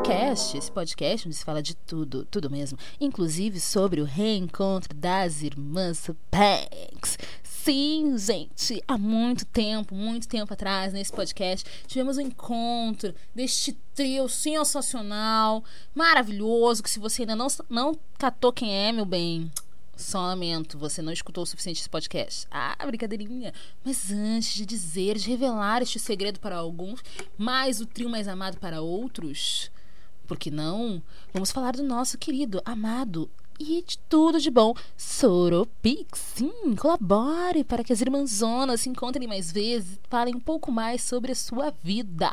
Sorocast, esse podcast onde se fala de tudo, tudo mesmo, inclusive sobre o reencontro das irmãs Banks. Sim, gente, há muito tempo, muito tempo atrás, nesse podcast, tivemos um encontro deste trio sensacional, maravilhoso, que se você ainda não, não catou quem é, meu bem, só lamento, você não escutou o suficiente esse podcast. Ah, brincadeirinha. Mas antes de dizer, de revelar este segredo para alguns, mais o trio mais amado para outros, por que não? Vamos falar do nosso querido, amado e de tudo de bom. Soropix, sim, colabore para que as irmãzonas se encontrem mais vezes e falem um pouco mais sobre a sua vida.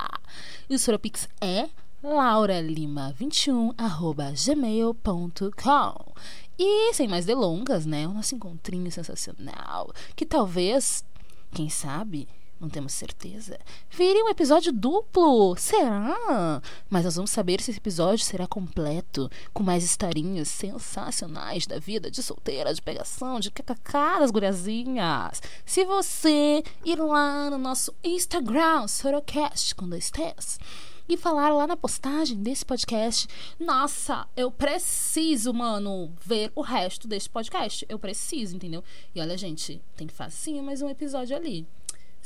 E o Soropix é lauralima21 arroba gmail.com e sem mais delongas, né? O nosso encontrinho sensacional. Que talvez, quem sabe, não temos certeza, vire um episódio duplo. Será? Mas nós vamos saber se esse episódio será completo, com mais historinhas sensacionais da vida de solteira, de pegação, de kkk das guriazinhas. Se você ir lá no nosso Instagram, Sorocast, com dois T's, e falar lá na postagem desse podcast. Nossa, eu preciso, mano, ver o resto desse podcast. Eu preciso, entendeu? E olha, gente, tem facinho mais um episódio ali.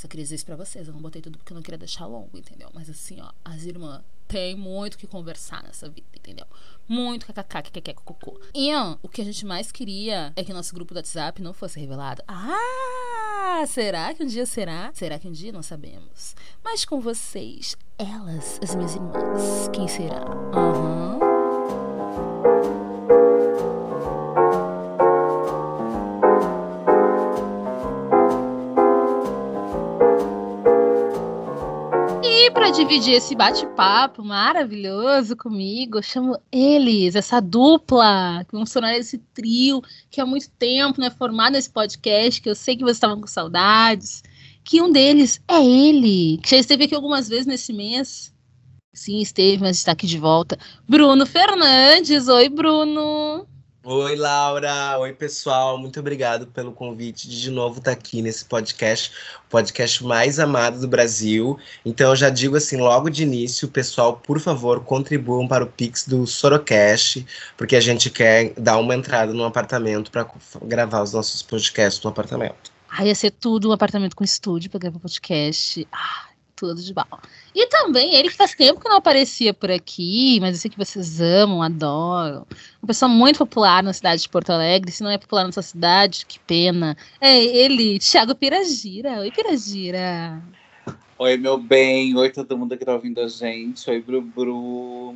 Só queria dizer isso pra vocês. Eu não botei tudo porque eu não queria deixar longo, entendeu? Mas assim, ó, as irmãs têm muito que conversar nessa vida, entendeu? Muito kkk, kkk, cocô. E o que a gente mais queria é que nosso grupo do WhatsApp não fosse revelado. Ah, será que um dia será? Será que um dia? Não sabemos. Mas com vocês, elas, as minhas irmãs, quem será? Aham. Uhum. Para dividir esse bate-papo maravilhoso comigo, eu chamo eles, essa dupla, que vão esse trio que há muito tempo não é formado nesse podcast, que eu sei que vocês estavam com saudades, que um deles é ele, que já esteve aqui algumas vezes nesse mês. Sim, esteve, mas está aqui de volta. Bruno Fernandes. Oi, Bruno. Oi, Laura. Oi, pessoal. Muito obrigado pelo convite de de novo estar aqui nesse podcast, o podcast mais amado do Brasil. Então, eu já digo assim, logo de início, pessoal, por favor, contribuam para o Pix do Sorocast, porque a gente quer dar uma entrada no apartamento para gravar os nossos podcasts no apartamento. Ah, ia ser tudo um apartamento com estúdio para gravar podcast. Ah, tudo de bom. E também ele que faz tempo que não aparecia por aqui, mas eu sei que vocês amam, adoram. Uma pessoa muito popular na cidade de Porto Alegre. Se não é popular na sua cidade, que pena. É ele, Thiago Piragira. Oi, Piragira. Oi, meu bem. Oi, todo mundo que tá ouvindo a gente. Oi, Bru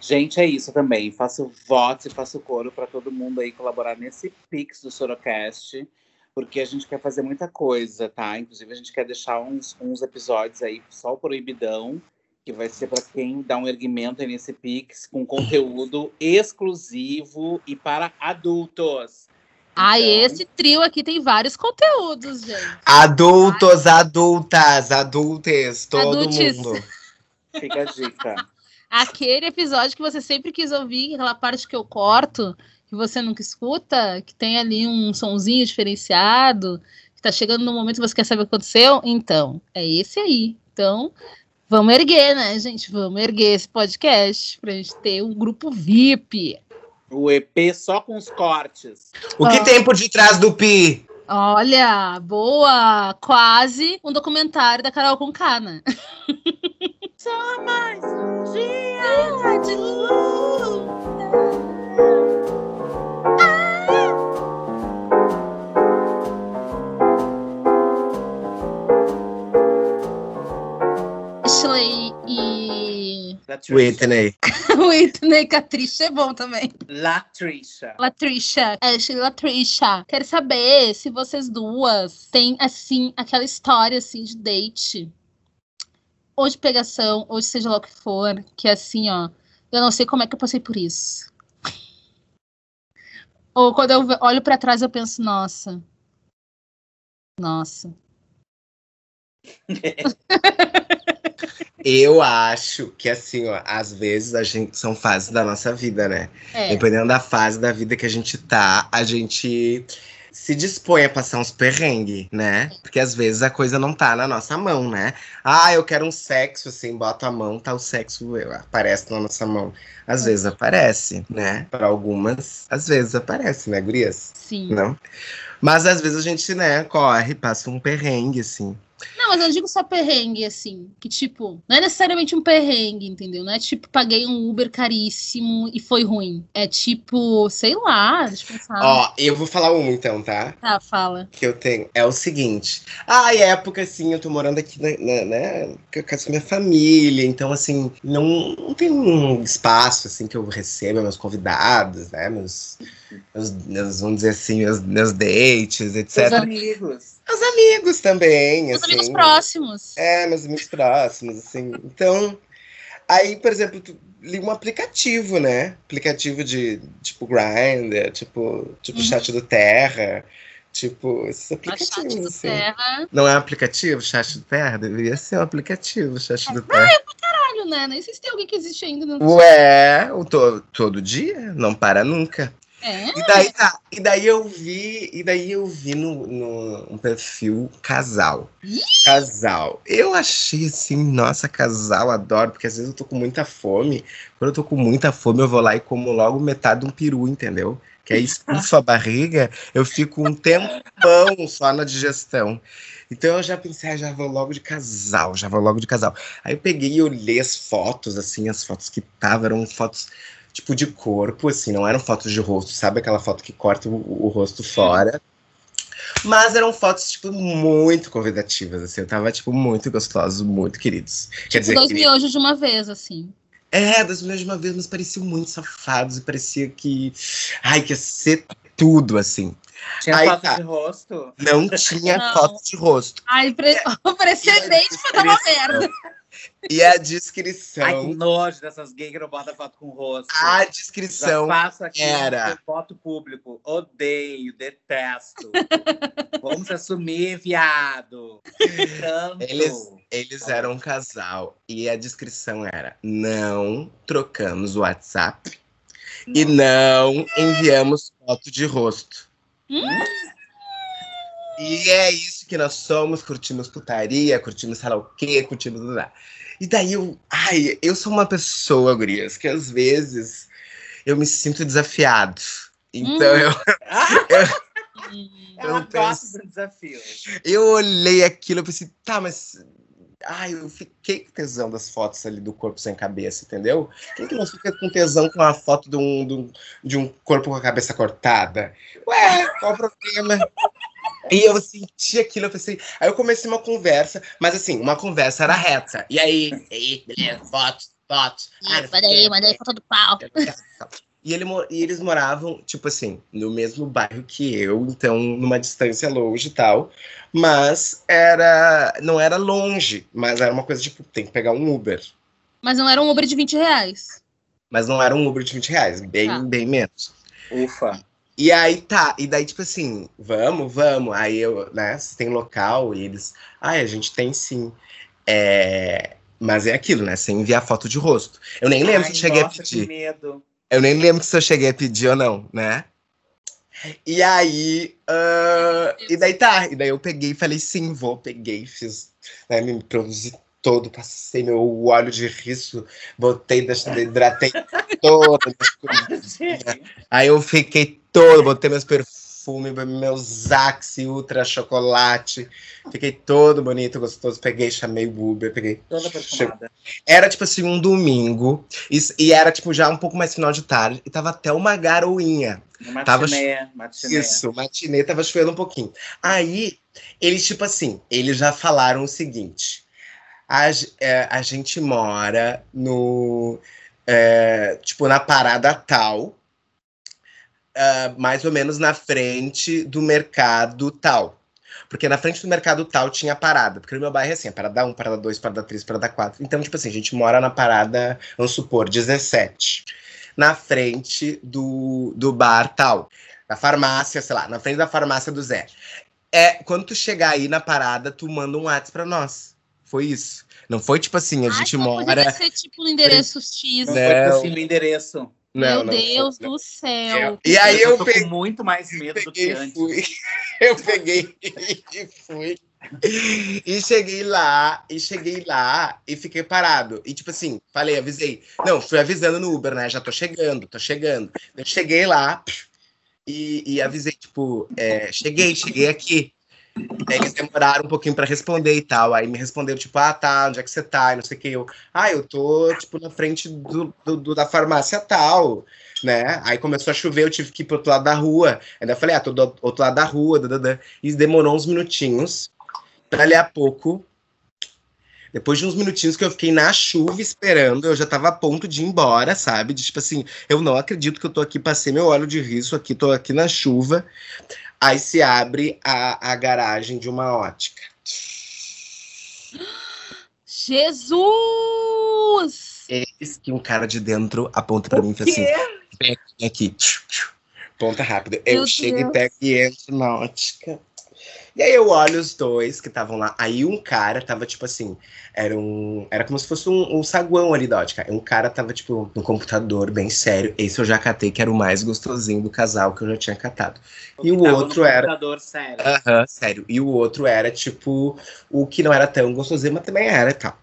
Gente, é isso também. Faço votos e faço coro para todo mundo aí colaborar nesse Pix do Sorocast porque a gente quer fazer muita coisa, tá? Inclusive, a gente quer deixar uns, uns episódios aí só o proibidão, que vai ser para quem dá um erguimento aí nesse Pix, com conteúdo exclusivo e para adultos. Ah, então... esse trio aqui tem vários conteúdos, gente. Adultos, Ai. adultas, adultes, todo Adultes. mundo. Fica a dica. Aquele episódio que você sempre quis ouvir, aquela parte que eu corto, que você nunca escuta, que tem ali um sonzinho diferenciado, que tá chegando no momento que você quer saber o que aconteceu, então, é esse aí. Então, vamos erguer, né, gente? Vamos erguer esse podcast pra gente ter um grupo VIP. O EP só com os cortes. O que ah. tem por detrás do Pi? Olha, boa! Quase um documentário da Carol com Cana. Só mais um dia de luz. Ashley e. Whitney. Whitney Catricia é bom também. Latricia. Latricia. Ashley Latricia. Quero saber se vocês duas têm, assim, aquela história, assim, de date. Ou de pegação, ou seja lá o que for, que é assim, ó. Eu não sei como é que eu passei por isso. Ou quando eu olho para trás, eu penso, nossa. Nossa. Eu acho que, assim, ó, às vezes a gente são fases da nossa vida, né? É. Dependendo da fase da vida que a gente tá, a gente se dispõe a passar uns perrengues, né? Porque às vezes a coisa não tá na nossa mão, né? Ah, eu quero um sexo, assim, bota a mão, tá o sexo aparece na nossa mão. Às vezes aparece, né? Para algumas, às vezes aparece, né, gurias? Sim. Não? Mas às vezes a gente, né, corre, passa um perrengue, assim. Não, mas eu digo só perrengue, assim. Que, tipo, não é necessariamente um perrengue, entendeu? Não é tipo, paguei um Uber caríssimo e foi ruim. É tipo, sei lá, deixa eu pensar. Ó, eu vou falar um então, tá? Tá, fala. Que eu tenho. É o seguinte. Ah, época, assim, eu tô morando aqui, né, né, né com a minha família. Então, assim, não, não tem um espaço, assim, que eu receba meus convidados, né? Meus, meus, meus vamos dizer assim, meus, meus dates, etc. Seus amigos. Meus amigos também, Os assim. amigos próximos. É, meus amigos próximos, assim. Então, aí, por exemplo, tu li um aplicativo, né? Aplicativo de, tipo, Grindr, tipo, tipo Uhum. chat do Terra, tipo, esses aplicativos, chat do assim. Terra. Não é um aplicativo, chat do Terra? Deveria ser um aplicativo, chat do Terra. Caralho, né? Nem sei se tem alguém que existe ainda. No... Ué, to todo dia? Não para nunca. É. E daí, tá, e daí eu vi, e daí eu vi no, no um perfil casal. Ih! Casal. Eu achei assim, nossa, casal, adoro, porque às vezes eu tô com muita fome. Quando eu tô com muita fome, eu vou lá e como logo metade de um peru, entendeu? Que aí estufa a barriga, eu fico um tempão só na digestão. Então eu já pensei, ah, já vou logo de casal, já vou logo de casal. Aí eu peguei e olhei as fotos, assim, as fotos que estavam, eram fotos tipo de corpo, assim, não eram fotos de rosto, sabe aquela foto que corta o, o rosto fora? Mas eram fotos, tipo, muito convidativas, assim, eu tava, tipo, muito gostosos, muito queridos. Quer dizer, Dois queridos. miojos de uma vez, assim. É, das mulheres de uma vez, mas pareciam muito safados e parecia que. Ai, que ia ser tudo, assim. Tinha Aí foto tá. de rosto. Não tinha Não. foto de rosto. Ai, pre... parecia idêntico, mas tava merda. E a Ai, que descrição. nojo dessas gays que não botam foto com rosto. A Já descrição faço aqui era- voto público. Odeio, detesto. Vamos assumir, viado. Tanto. Eles- Eles eram um casal e a descrição era: não trocamos o WhatsApp e não enviamos foto de rosto. Hum? E é isso que nós somos, curtimos putaria, curtimos sei lá o quê, curtimos tudo lá. E daí eu, ai, eu sou uma pessoa, gurias, que às vezes eu me sinto desafiado. Então Hum. eu, Hum. Ela Eu gosta penso- do desafio. eu olhei aquilo e pensei, tá, mas. Ai, eu fiquei com tesão das fotos ali do corpo sem cabeça, entendeu? Quem que não fica com tesão com a foto de um, de um, de um corpo com a cabeça cortada? Ué, qual o problema? E eu senti aquilo, eu pensei. Aí eu comecei uma conversa, mas assim, uma conversa era reta. E aí? E aí, beleza, fotos, fotos. Ah, não sei o Mandei, quê. mandei foto do pau. E, ele, e eles moravam, tipo assim, no mesmo bairro que eu, então numa distância longe e tal. Mas era. Não era longe, mas era uma coisa tipo, tem que pegar um Uber. Mas não era um Uber de 20 reais. Mas não era um Uber de 20 reais, bem, Tá. bem menos. Ufa. E aí tá, e daí, tipo assim, vamos, vamos. Aí eu, né, se tem local, e eles. Ai, a gente tem sim. É. Mas é aquilo, né? Sem enviar foto de rosto. Eu nem lembro Ai, se eu cheguei a nossa, pedir. Que medo. Eu nem lembro se eu cheguei a pedir ou não, né? E aí, ah, e daí tá, e daí eu peguei e falei, sim, vou, peguei, fiz, né, me produzi todo, passei meu óleo de riço, botei, hidratei todo, aí eu fiquei todo, botei meus perfumes, meus Axe Ultra Chocolate, fiquei todo bonito, gostoso, peguei, chamei o Uber, peguei, Toda perfumada. era tipo assim, um domingo, e, e era tipo já um pouco mais final de tarde, e tava até uma garoinha, Tava Matiné, matiné. isso, matinê tava chovendo um pouquinho. Aí, eles, tipo assim, eles já falaram o seguinte: a, é, a gente mora no. é, tipo, na parada tal, ah, mais ou menos na frente do mercado tal. Porque na frente do mercado tal tinha parada. Porque no meu bairro é assim: é parada 1, parada 2, parada 3, parada 4. Então, tipo assim, a gente mora na parada, vamos supor, 17 na frente do, do bar tal. Na farmácia, sei lá, na frente da farmácia do Zé. É, quando tu chegar aí na parada, tu manda um WhatsApp pra nós. Foi isso. Não foi tipo assim, a Ai, gente não mora. Poderia ser tipo no endereço X. Não Né? foi por cima o endereço. Meu não, Deus não. do céu. E aí eu, eu peguei com muito mais medo do que antes. Fui. Eu peguei e fui. E cheguei lá, e cheguei lá e fiquei parado. E tipo assim, falei, avisei. Não, fui avisando no Uber, né? Já tô chegando, tô chegando. Eu cheguei lá e, e avisei, tipo, é, cheguei, cheguei aqui. Eles demoraram um pouquinho para responder e tal. Aí me respondeu, tipo, ah, tá, onde é que você tá? E não sei o que. Eu, ah, eu tô, tipo, na frente do, do, do, da farmácia tal, né? Aí começou a chover, eu tive que ir pro outro lado da rua. Ainda falei, ah, tô do outro lado da rua, dadada. e demorou uns minutinhos. Dali a pouco, depois de uns minutinhos que eu fiquei na chuva esperando, eu já tava a ponto de ir embora, sabe? De, tipo assim, eu não acredito que eu tô aqui, passei meu óleo de riso aqui, tô aqui na chuva. Aí se abre a, a garagem de uma ótica. Jesus! Eis que um cara de dentro aponta para mim e fala assim: vem aqui, ponta rápida. Eu Meu chego Deus. e pego e entro na ótica. E aí eu olho os dois que estavam lá. Aí um cara tava, tipo assim, era um. Era como se fosse um, um saguão ali da ótica. Um cara tava, tipo, no computador, bem sério. Esse eu já catei, que era o mais gostosinho do casal que eu já tinha catado. O e o outro era. Computador sério. Aham, sério. E o outro era, tipo, o que não era tão gostosinho, mas também era e tal.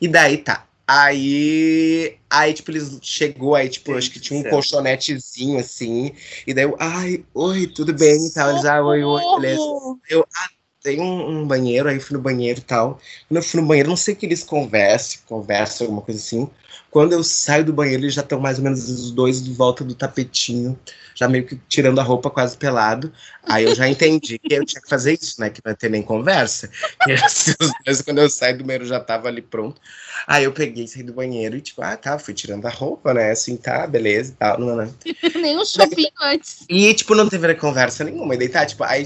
E daí tá. Aí, aí, tipo, eles chegou, aí, tipo, acho que tinha um colchonetezinho, assim. E daí eu, ai, oi, tudo bem e tal. Eles, ah, oi, oi, beleza. Eu, ah, tem um, um, banheiro, aí fui no banheiro e tal. Quando eu fui no banheiro, não sei que eles conversam, conversam, alguma coisa assim. Quando eu saio do banheiro, eles já estão mais ou menos os dois de volta do tapetinho, já meio que tirando a roupa quase pelado. Aí eu já entendi que eu tinha que fazer isso, né? Que não ia ter nem conversa. E assim, os dois, quando eu saio do banheiro, já tava ali pronto. Aí eu peguei, saí do banheiro e, tipo, ah, tá, fui tirando a roupa, né? Assim, tá, beleza e tal. Não, não. nem um shopping antes. E, tipo, não teve conversa nenhuma. E daí tá, tipo, aí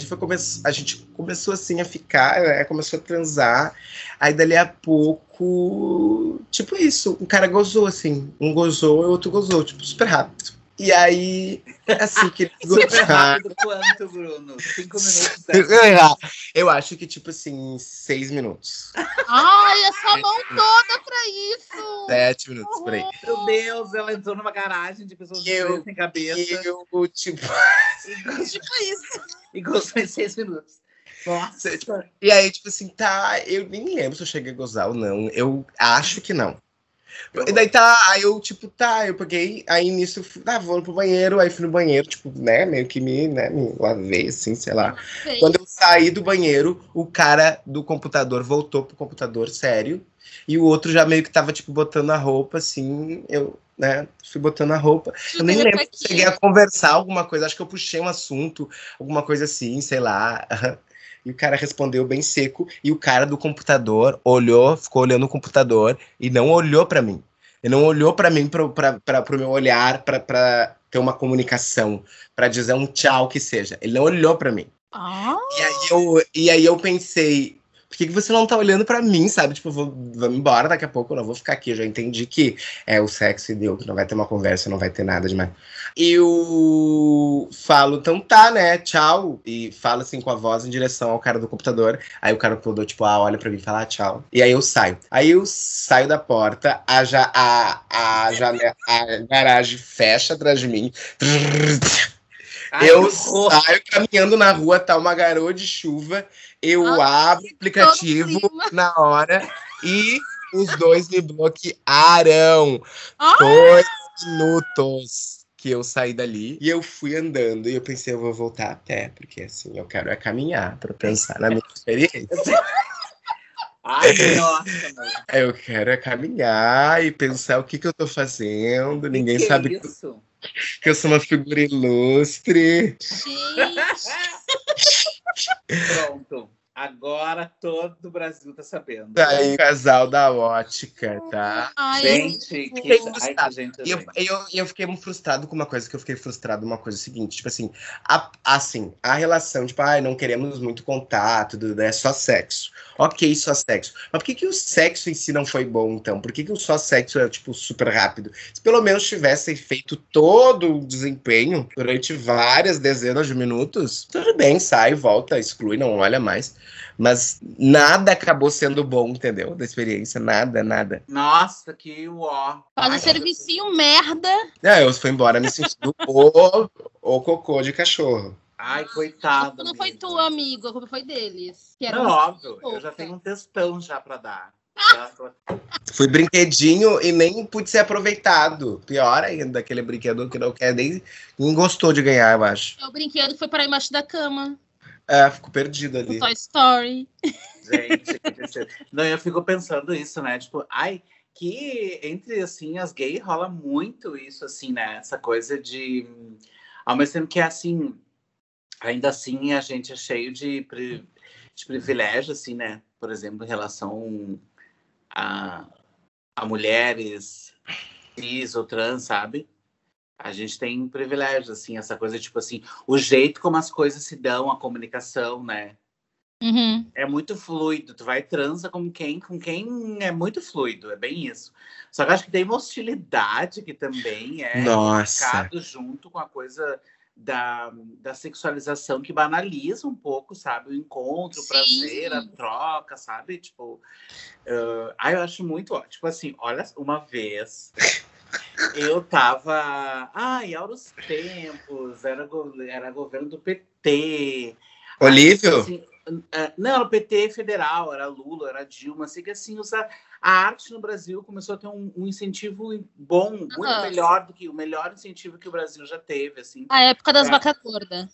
a gente começou assim a ficar, né? Começou a transar. Aí dali a pouco, tipo isso, um cara gozou assim, um gozou e o outro gozou, tipo, super rápido. E aí, assim, que eles Super rápido quanto, Bruno? Cinco minutos? Eu acho que, tipo assim, seis minutos. Ai, essa mão toda pra isso! Sete minutos, por aí. Meu Deus, ela entrou numa garagem de pessoas eu, sem cabeça. Eu, tipo... tipo isso. E gostou em seis minutos. Nossa. Tipo, e aí, tipo assim, tá, eu nem lembro se eu cheguei a gozar ou não. Eu acho que não. E daí tá, aí eu, tipo, tá, eu peguei, aí nisso, fui, ah, vou pro banheiro, aí fui no banheiro, tipo, né, meio que me, né, me lavei, assim, sei lá. Sim. Quando eu saí do banheiro, o cara do computador voltou pro computador, sério, e o outro já meio que tava, tipo, botando a roupa, assim, eu, né, fui botando a roupa. Eu nem lembro se cheguei a conversar alguma coisa, acho que eu puxei um assunto, alguma coisa assim, sei lá. E o cara respondeu bem seco. E o cara do computador olhou, ficou olhando o computador e não olhou para mim. Ele não olhou para mim, para o meu olhar, para ter uma comunicação, para dizer um tchau que seja. Ele não olhou para mim. Ah. E, aí eu, e aí eu pensei, por que, que você não tá olhando para mim, sabe? Tipo, vou, vamos embora daqui a pouco, eu não vou ficar aqui. Eu já entendi que é o sexo e deu, que não vai ter uma conversa, não vai ter nada demais. Eu falo, então tá, né? Tchau. E falo assim com a voz em direção ao cara do computador. Aí o cara do computador, tipo, ah, olha pra mim e fala ah, tchau. E aí eu saio. Aí eu saio da porta, a, ja, a, a, a garagem fecha atrás de mim. Ai, eu saio caminhando na rua, tá uma garoa de chuva eu ah, abro o aplicativo na hora e os dois me bloquearam. Ah. Dois minutos que eu saí dali e eu fui andando e eu pensei, eu vou voltar a pé, porque assim, eu quero é caminhar para pensar na minha experiência. Ai, nossa, Eu quero é caminhar e pensar o que, que eu tô fazendo. Ninguém que sabe isso? que eu sou uma figura ilustre. Gente. Pronto. Agora todo o Brasil tá sabendo. Tá aí, casal da ótica, tá? Ai, gente, que, ai, gente, eu, eu, eu fiquei muito frustrado com uma coisa que eu fiquei frustrado, uma coisa seguinte, tipo assim, a, assim, a relação, tipo, ai, não queremos muito contato, é só sexo. Ok, só sexo. Mas por que, que o sexo em si não foi bom, então? Por que, que o só sexo é, tipo, super rápido? Se pelo menos tivessem feito todo o desempenho durante várias dezenas de minutos, tudo bem, sai, volta, exclui, não olha mais. Mas nada acabou sendo bom, entendeu? Da experiência, nada, nada. Nossa, que uó. Faz um servicinho merda. Não, eu fui embora me sentindo o, o cocô de cachorro. Ai, coitado. não foi tua, amigo. A culpa foi deles. Que era Não, um- óbvio. Eu já tenho um textão já pra dar. Fui brinquedinho e nem pude ser aproveitado. Pior ainda, aquele brinquedo que não quer nem, nem gostou de ganhar, eu acho. O brinquedo foi para embaixo da cama. É, ficou perdido O ali. Toy Story. Gente, que. Não, eu fico pensando isso, né? Tipo, ai, que entre assim as gays rola muito isso, assim, né? Essa coisa de. Ao mesmo tempo que é assim, ainda assim a gente é cheio de, pri- de privilégio, assim, né? Por exemplo, em relação a, a mulheres cis ou trans, sabe? A gente tem privilégio, assim, essa coisa, tipo assim, o jeito como as coisas se dão, a comunicação, né? Uhum. É muito fluido. Tu vai e transa com quem, com quem é muito fluido, é bem isso. Só que eu acho que tem uma hostilidade que também é Nossa. junto com a coisa da, da sexualização que banaliza um pouco, sabe? O encontro, o prazer, a troca, sabe? Tipo, ah, ah, eu acho muito ótimo. Tipo assim, olha, uma vez eu tava. Ai, era os tempos, era, go- era governo do PT. Olívio? Assim, é, não, era o PT federal, era Lula, era Dilma, assim que assim, usa, a arte no Brasil começou a ter um, um incentivo bom, muito Aham. melhor do que o melhor incentivo que o Brasil já teve, assim. A época das É. vacas gordas.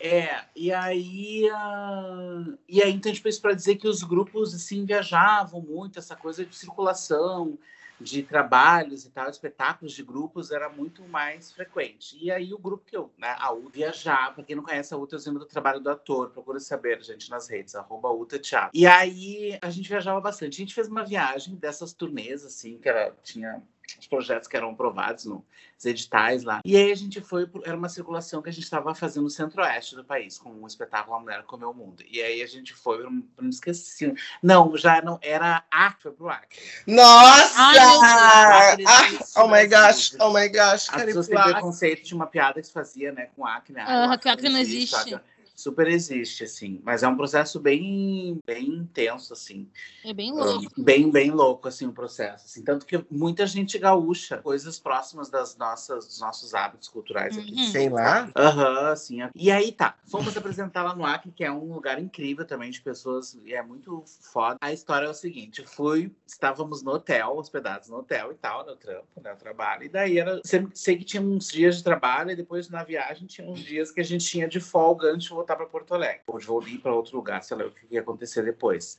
É, e aí, ah, e aí então, tipo, isso para dizer que os grupos, assim, viajavam muito, essa coisa de circulação, de trabalhos e tal, espetáculos de grupos era muito mais frequente. E aí o grupo que eu, né, a UTA, viajar, para quem não conhece a UTA, eu lembro do trabalho do ator, procura saber, gente, nas redes, arroba UTA Teatro. E aí a gente viajava bastante. A gente fez uma viagem dessas turnês, assim, que era, tinha os projetos que eram aprovados nos editais lá. E aí a gente foi, pro- era uma circulação que a gente estava fazendo no centro-oeste do país, com um espetáculo A Mulher Comeu o Mundo. E aí a gente foi, eu não, não esqueci. Não, já não, era Acre, foi pro Acre. Nossa! Ai. Ah, oh my gosh, oh my gosh. As pessoas têm Acre. preconceito de uma piada que se fazia, né, com acne. Ah, Ah, o acne que acne não existe. acne Super existe, assim. Mas é um processo bem, bem intenso, assim. É bem louco. Bem, bem louco, assim, o processo. Assim. Tanto que muita gente gaúcha, coisas próximas das nossas, dos nossos hábitos culturais aqui. Uhum. Sei lá. Aham, assim. E aí tá, fomos apresentar lá no Acre, que é um lugar incrível também de pessoas, e é muito foda. A história é o seguinte: fui, estávamos no hotel, hospedados no hotel e tal, no trampo, né, no trabalho. E daí era, sempre, sei que tinha uns dias de trabalho, e depois na viagem tinha uns dias que a gente tinha de folga antes de voltar para Porto Alegre, ou de voltar para outro lugar, sei lá o que ia acontecer depois.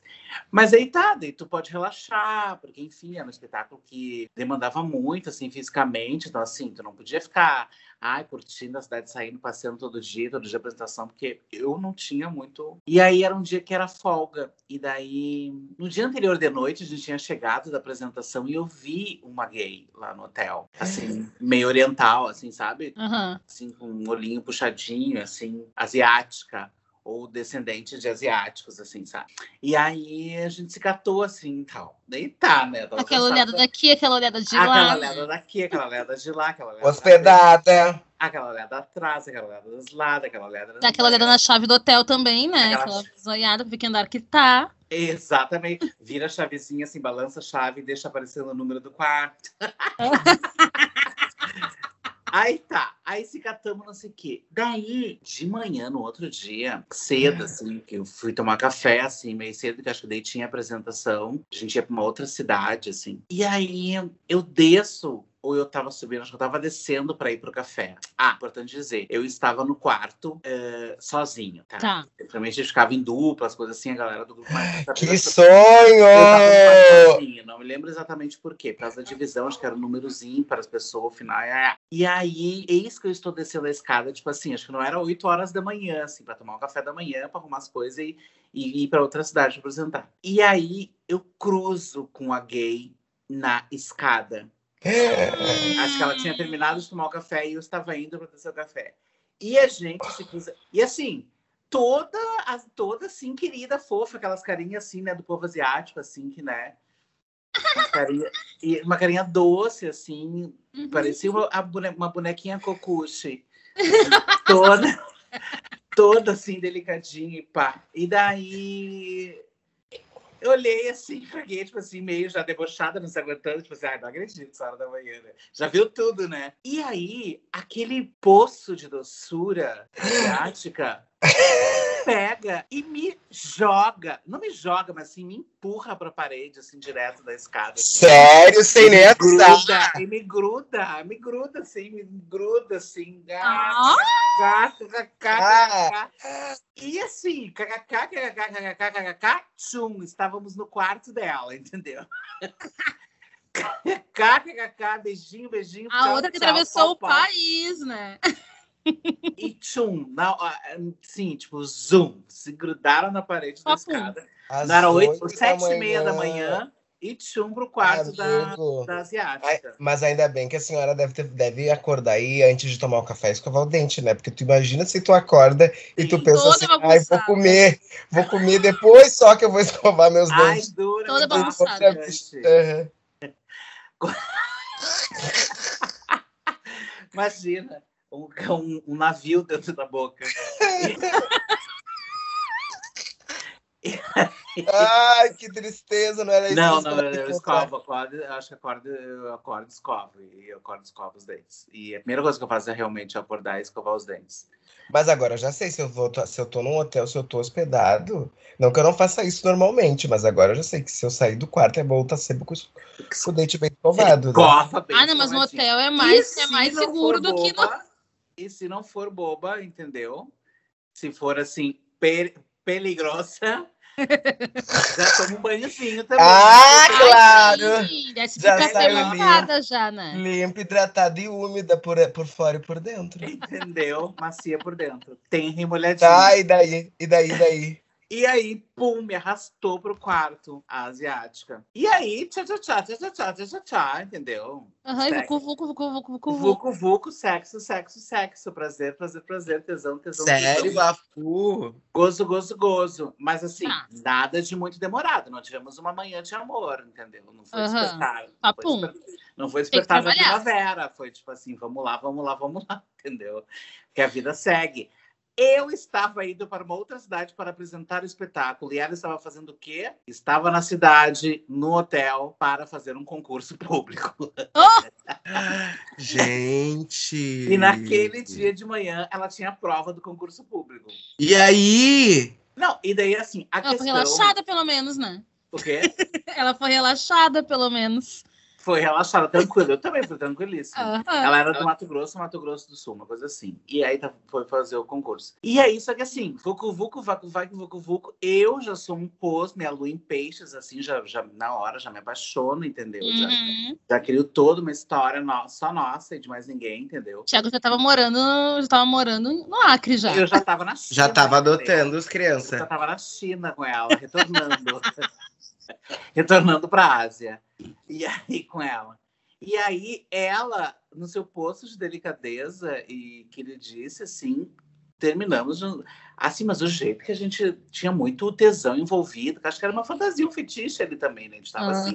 Mas aí tá, daí tu pode relaxar, porque enfim, era um espetáculo que demandava muito, assim, fisicamente, então assim, tu não podia ficar ai, curtindo a cidade, saindo, passeando todo dia, todo dia apresentação, porque eu não tinha muito. E aí era um dia que era folga. E daí, no dia anterior de noite, a gente tinha chegado da apresentação e eu vi uma gay lá no hotel. Assim, meio oriental, assim, sabe? Aham. Assim, com um olhinho puxadinho, assim, asiática. Ou descendente de asiáticos, assim, sabe? E aí a gente se catou assim e tal. Daí tá, né? Aquela cansada. olhada daqui, aquela olhada de Aquela lá. olhada daqui, aquela olhada de lá, aquela olhada. Hospedada. Aquela olhada atrás, aquela olhada dos lados, aquela olhada. Dá aquela olhada na chave do hotel também, né? Aquela- Aquela zoiada ver que andar que tá. Exatamente. Vira a chavezinha assim, balança a chave e deixa aparecendo o número do quarto. Aí tá, aí se catamos, não sei o quê. Daí, de manhã, no outro dia, cedo, assim, que eu fui tomar café, assim, meio cedo, que acho que daí tinha apresentação. A gente ia pra uma outra cidade, assim. E aí eu desço, ou eu tava subindo, acho que eu tava descendo pra ir pro café. Ah, importante dizer, eu estava no quarto eh, sozinho, tá? Tá. Geralmente a gente ficava em dupla, as coisas assim, a galera do grupo mais. Que Eu tava sonho! sozinha, não me lembro exatamente por quê. Por causa da divisão, acho que era um númerozinho para as pessoas, ao final. é, é. E aí, eis que eu estou descendo a escada, tipo assim, acho que não era 8 horas da manhã, assim, para tomar um café da manhã, para arrumar as coisas e, e ir para outra cidade apresentar. E aí, eu cruzo com a gay na escada. Acho que ela tinha terminado de tomar o café e eu estava indo para o café. E a gente se cruza. E assim, toda, toda assim, querida, fofa, aquelas carinhas assim, né, do povo asiático, assim, que, né? Uma carinha, uma carinha doce, assim, Uhum. parecia uma, uma bonequinha cocuche. Toda. toda assim, delicadinha e pá. E daí eu olhei assim, fiquei, tipo assim, meio já debochada, não se aguentando, tipo assim, ai, não acredito, essa hora da manhã, né? Já viu tudo, né? E aí, aquele poço de doçura asiática pega e me joga, não me joga, mas assim, me empurra pra parede, assim, direto da escada. Assim. Sério? Sem nem gruda, E me gruda, me gruda, assim, me gruda, assim. Ah! E assim, kkk, tchum, estávamos no quarto dela, entendeu? KKK, beijinho, beijinho. A outra que atravessou o país, né? E tchum, na, sim, tipo, zoom, se grudaram na parede da escada. Às era oito, sete e meia da manhã e tchum pro quarto da, da asiática. Mas ainda bem que a senhora deve, ter, deve acordar aí antes de tomar o café e escovar o dente, né? Porque tu imagina se tu acorda e tu pensa assim, ai, vou comer, vou comer depois só que eu vou escovar meus ai, dentes. Dura, Toda bagunçada. Uhum. Imagina um, um, um navio dentro da boca. Ai, que tristeza, não era isso? Não, não, eu escovo, acordo, acho que acordo, eu acordo, escovo, e eu acordo, escovo os dentes. E a primeira coisa que eu faço é realmente acordar e escovar os dentes. Mas agora eu já sei se eu vou, se eu tô num hotel, se eu tô hospedado. Não que eu não faça isso normalmente, mas agora eu já sei que se eu sair do quarto é bom estar sempre com, com o dente bem escovado. Né? Ah, não, mas no hotel é mais, é mais seguro do que no. E se não for boba, entendeu? Se for assim, per, peligrosa, já toma um banhozinho também. Ah, claro! já saiu já, né? Limpa, hidratada e úmida por, por fora e por dentro. Entendeu? Macia por dentro. Tem remolhadinho. Tá, e daí? E daí, e daí? E aí, pum, me arrastou pro quarto, a asiática. E aí, tchá, tchá, tchá, tchá, tchá, tchá, tchá, tchá, entendeu? Aham, uhum, vucu, vucu, vucu, vucu, vucu. Vucu, vucu, sexo, sexo, sexo. Prazer, prazer, prazer, tesão, tesão, Sério, tesão. Gozo, gozo, gozo. Mas assim, ah. nada de muito demorado. Não tivemos uma manhã de amor, entendeu? Não foi uhum. despertar. Não foi, despertar, não foi despertar na primavera. Foi tipo assim, vamos lá, vamos lá, vamos lá, entendeu? Que a vida segue. Eu estava indo para uma outra cidade para apresentar o espetáculo. E ela estava fazendo o quê? Estava na cidade, no hotel, para fazer um concurso público. Oh! Gente! E naquele dia de manhã, ela tinha a prova do concurso público. E aí? Não, e daí assim, a ela questão... foi relaxada, pelo menos, né? O quê? ela foi relaxada, pelo menos foi relaxada, tranquila. Eu também fui tranquilíssima. Uhum. Ela era do Mato Grosso, Mato Grosso do Sul, uma coisa assim. E aí tá, foi fazer o concurso. E aí, só que assim, Vucu Vucu, Vacu Vacu, Vucu Vucu, eu já sou um poço, minha lua em peixes, assim, já, já na hora já me apaixono, entendeu? Uhum. Já, já crio toda uma história no, só nossa e de mais ninguém, entendeu? Thiago já tava morando, já tava morando no Acre já. Eu já tava na China. Já tava adotando as crianças. Eu já tava na China com ela, retornando. retornando para a Ásia. E aí, com ela. E aí, ela, no seu posto de delicadeza, e que ele disse assim, terminamos assim, mas o jeito que a gente tinha muito tesão envolvido, que acho que era uma fantasia, um fetiche ali também, né? A gente tava assim,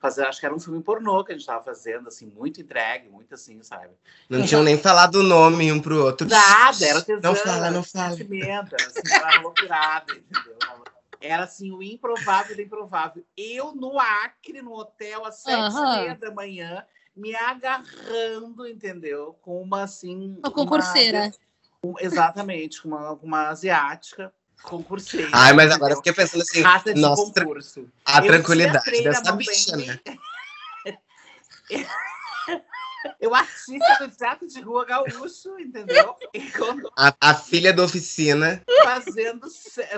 fazendo, acho que era um filme pornô que a gente tava fazendo, assim, muito entregue, muito assim, sabe? Não tinham nem falado o nome um pro outro. Nada, era tesão. Não fala, não fala. Era, assim, era loucurada, entendeu? Era assim, o improvável do improvável. Eu no Acre, no hotel, às sete e meia da manhã, me agarrando, entendeu? Com uma assim. Uma concurseira. Uma, exatamente, com uma, uma asiática concurseira. Ai, mas agora eu fiquei pensando assim. Raça de nossa, concurso. A tranquilidade dessa bicha, né? Eu artista do teatro de rua gaúcho, entendeu? Quando... A, a, filha da oficina. Fazendo,